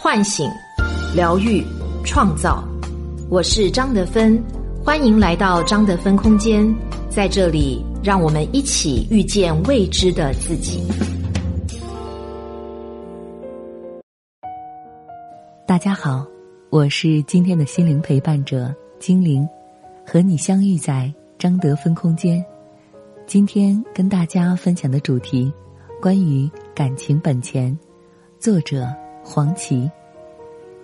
唤醒、疗愈、创造。我是张德芬，欢迎来到张德芬空间，在这里，让我们一起遇见未知的自己。大家好，我是今天的心灵陪伴者精灵，和你相遇在张德芬空间。今天跟大家分享的主题，关于感情本钱，作者黄芪。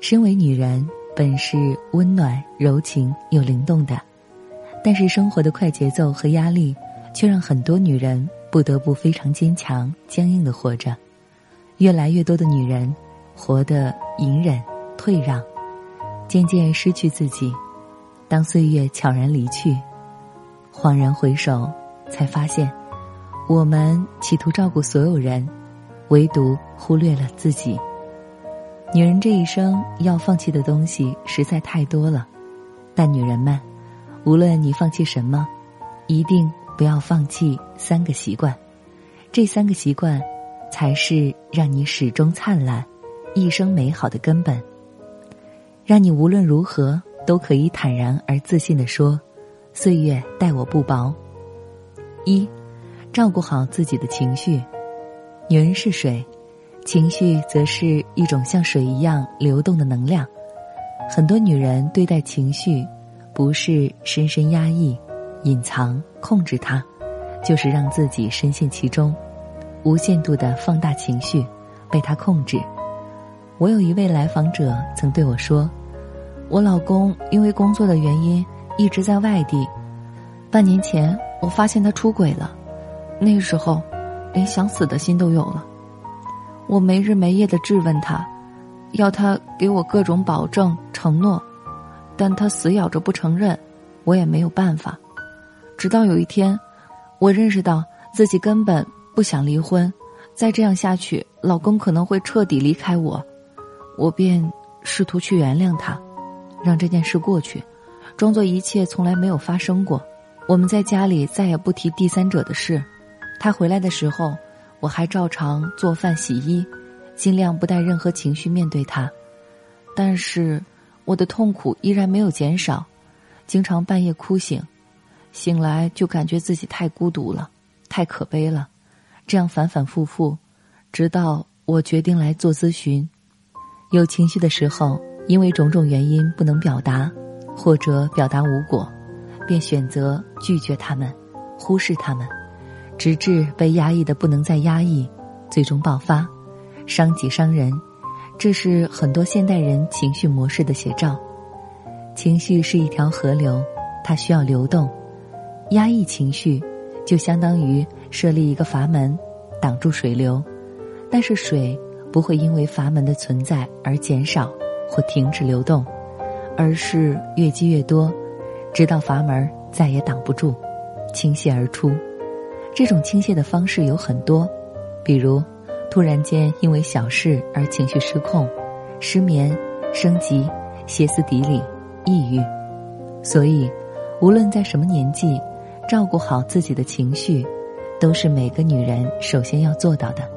身为女人，本是温暖、柔情又灵动的，但是生活的快节奏和压力，却让很多女人不得不非常坚强、僵硬的活着。越来越多的女人，活得隐忍、退让，渐渐失去自己。当岁月悄然离去，恍然回首，才发现，我们企图照顾所有人，唯独忽略了自己。女人这一生要放弃的东西实在太多了，但女人们，无论你放弃什么，一定不要放弃三个习惯。这三个习惯，才是让你始终灿烂、一生美好的根本。让你无论如何都可以坦然而自信地说：“岁月待我不薄。”一，照顾好自己的情绪。女人是水。情绪则是一种像水一样流动的能量，很多女人对待情绪，不是深深压抑、隐藏、控制它，就是让自己深陷其中，无限度的放大情绪，被它控制。我有一位来访者曾对我说：“我老公因为工作的原因一直在外地，半年前我发现他出轨了，那个时候，连想死的心都有了。”我没日没夜的质问他，要他给我各种保证承诺，但他死咬着不承认，我也没有办法。直到有一天，我认识到自己根本不想离婚，再这样下去，老公可能会彻底离开我，我便试图去原谅他，让这件事过去，装作一切从来没有发生过。我们在家里再也不提第三者的事。他回来的时候。我还照常做饭洗衣，尽量不带任何情绪面对他，但是我的痛苦依然没有减少，经常半夜哭醒，醒来就感觉自己太孤独了，太可悲了，这样反反复复，直到我决定来做咨询。有情绪的时候，因为种种原因不能表达，或者表达无果，便选择拒绝他们，忽视他们。直至被压抑的不能再压抑，最终爆发，伤己伤人，这是很多现代人情绪模式的写照。情绪是一条河流，它需要流动。压抑情绪，就相当于设立一个阀门，挡住水流。但是水不会因为阀门的存在而减少或停止流动，而是越积越多，直到阀门再也挡不住，倾泻而出。这种倾泻的方式有很多，比如突然间因为小事而情绪失控、失眠、升级、歇斯底里、抑郁。所以，无论在什么年纪，照顾好自己的情绪，都是每个女人首先要做到的。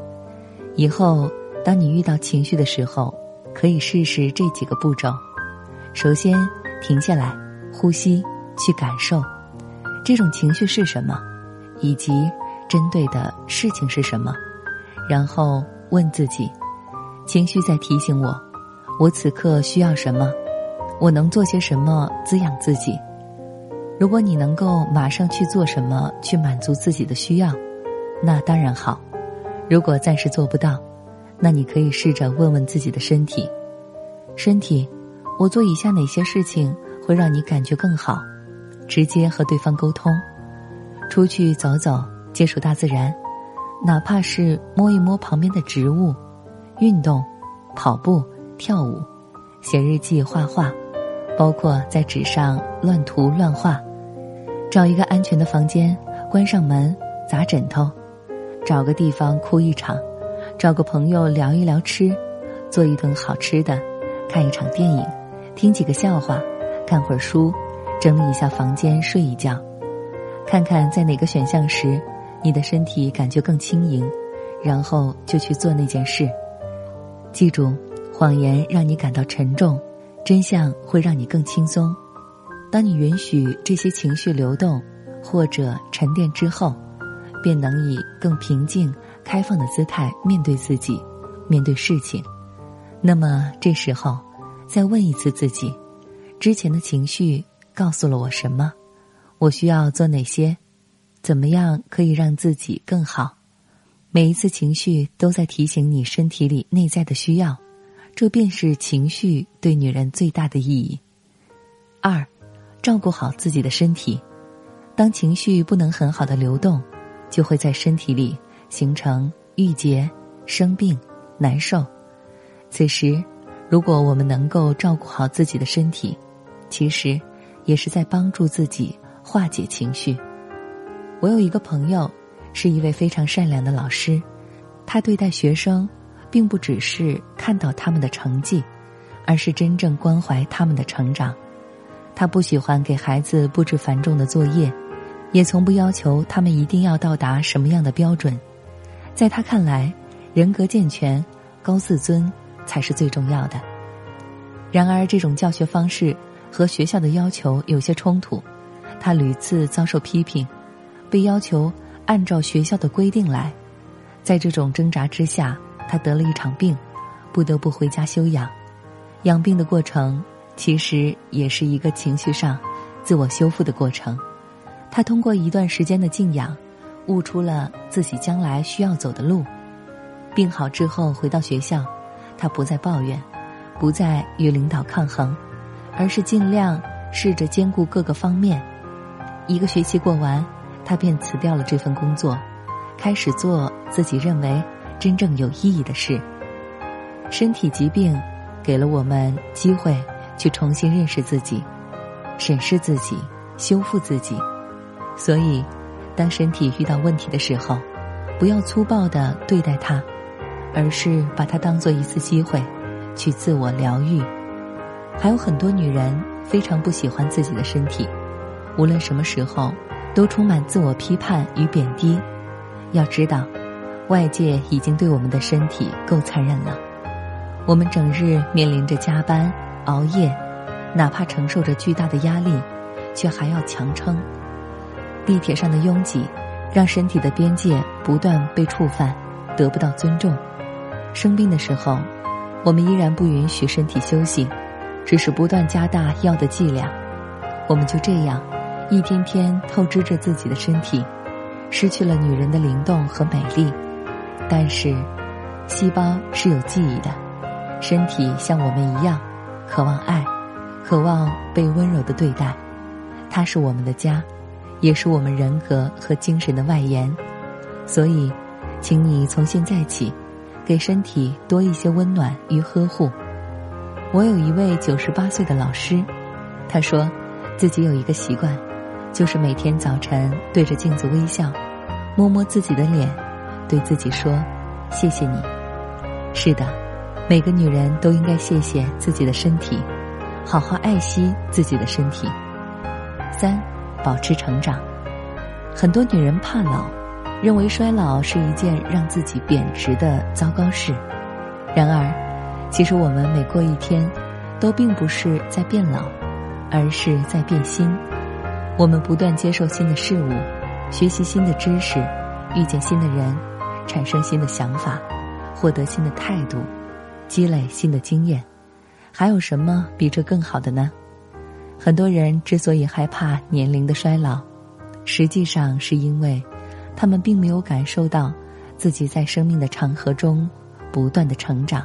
以后，当你遇到情绪的时候，可以试试这几个步骤：首先，停下来，呼吸，去感受这种情绪是什么。以及针对的事情是什么，然后问自己：情绪在提醒我，我此刻需要什么？我能做些什么滋养自己？如果你能够马上去做什么去满足自己的需要，那当然好。如果暂时做不到，那你可以试着问问自己的身体：身体，我做以下哪些事情会让你感觉更好？直接和对方沟通。出去走走，接触大自然，哪怕是摸一摸旁边的植物，运动、跑步、跳舞，写日记、画画，包括在纸上乱涂乱画，找一个安全的房间，关上门，砸枕头，找个地方哭一场，找个朋友聊一聊吃，做一顿好吃的，看一场电影，听几个笑话，看会儿书，整理一下房间，睡一觉。看看在哪个选项时，你的身体感觉更轻盈，然后就去做那件事。记住，谎言让你感到沉重，真相会让你更轻松。当你允许这些情绪流动或者沉淀之后，便能以更平静、开放的姿态面对自己，面对事情。那么这时候，再问一次自己：之前的情绪告诉了我什么？我需要做哪些？怎么样可以让自己更好？每一次情绪都在提醒你身体里内在的需要，这便是情绪对女人最大的意义。二，照顾好自己的身体。当情绪不能很好的流动，就会在身体里形成郁结、生病、难受。此时，如果我们能够照顾好自己的身体，其实也是在帮助自己化解情绪。我有一个朋友，是一位非常善良的老师，他对待学生，并不只是看到他们的成绩，而是真正关怀他们的成长。他不喜欢给孩子布置繁重的作业，也从不要求他们一定要到达什么样的标准。在他看来，人格健全、高自尊才是最重要的。然而，这种教学方式和学校的要求有些冲突，他屡次遭受批评。被要求按照学校的规定来，在这种挣扎之下，他得了一场病，不得不回家休养。养病的过程其实也是一个情绪上自我修复的过程。他通过一段时间的静养，悟出了自己将来需要走的路。病好之后回到学校，他不再抱怨，不再与领导抗衡，而是尽量试着兼顾各个方面。一个学期过完。他便辞掉了这份工作，开始做自己认为真正有意义的事。身体疾病给了我们机会去重新认识自己、审视自己、修复自己。所以，当身体遇到问题的时候，不要粗暴的对待它，而是把它当做一次机会，去自我疗愈。还有很多女人非常不喜欢自己的身体，无论什么时候。都充满自我批判与贬低。要知道，外界已经对我们的身体够残忍了。我们整日面临着加班、熬夜，哪怕承受着巨大的压力，却还要强撑。地铁上的拥挤，让身体的边界不断被触犯，得不到尊重。生病的时候，我们依然不允许身体休息，只是不断加大药的剂量。我们就这样。一天天透支着自己的身体，失去了女人的灵动和美丽。但是，细胞是有记忆的，身体像我们一样，渴望爱，渴望被温柔的对待。它是我们的家，也是我们人格和精神的外延。所以，请你从现在起，给身体多一些温暖与呵护。我有一位九十八岁的老师，他说，自己有一个习惯。就是每天早晨对着镜子微笑，摸摸自己的脸，对自己说：“谢谢你。”是的，每个女人都应该谢谢自己的身体，好好爱惜自己的身体。三，保持成长。很多女人怕老，认为衰老是一件让自己贬值的糟糕事。然而，其实我们每过一天，都并不是在变老，而是在变新。我们不断接受新的事物，学习新的知识，遇见新的人，产生新的想法，获得新的态度，积累新的经验，还有什么比这更好的呢？很多人之所以害怕年龄的衰老，实际上是因为他们并没有感受到自己在生命的长河中不断的成长。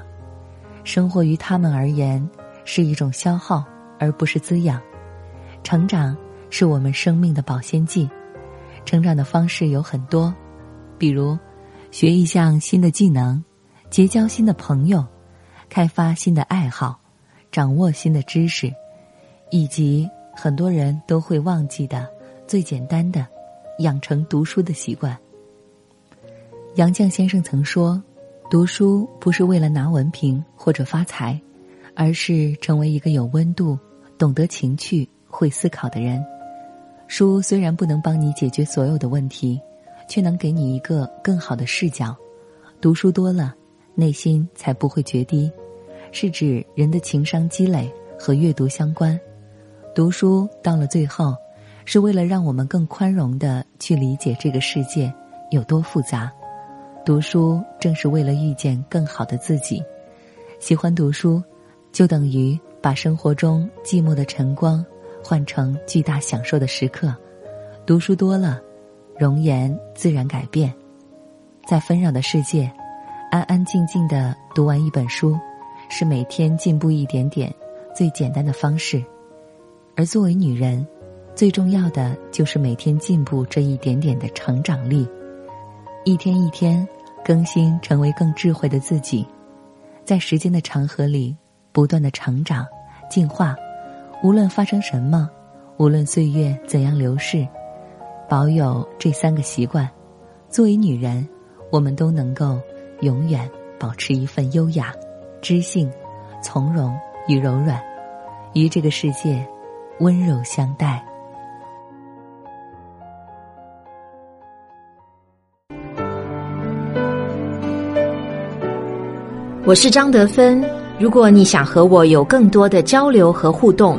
生活于他们而言是一种消耗，而不是滋养。成长。是我们生命的保鲜剂。成长的方式有很多，比如学一项新的技能，结交新的朋友，开发新的爱好，掌握新的知识，以及很多人都会忘记的最简单的，养成读书的习惯。杨绛先生曾说：“读书不是为了拿文凭或者发财，而是成为一个有温度、懂得情趣、会思考的人。”书虽然不能帮你解决所有的问题，却能给你一个更好的视角。读书多了，内心才不会决堤，是指人的情商积累和阅读相关。读书到了最后，是为了让我们更宽容的去理解这个世界有多复杂。读书正是为了遇见更好的自己。喜欢读书，就等于把生活中寂寞的晨光换成巨大享受的时刻。读书多了，容颜自然改变。在纷扰的世界，安安静静的读完一本书，是每天进步一点点最简单的方式。而作为女人，最重要的就是每天进步这一点点的成长力。一天一天更新，成为更智慧的自己，在时间的长河里不断的成长、进化。无论发生什么，无论岁月怎样流逝，保有这三个习惯，作为女人，我们都能够永远保持一份优雅、知性、从容与柔软，与这个世界温柔相待。我是张德芬。如果你想和我有更多的交流和互动，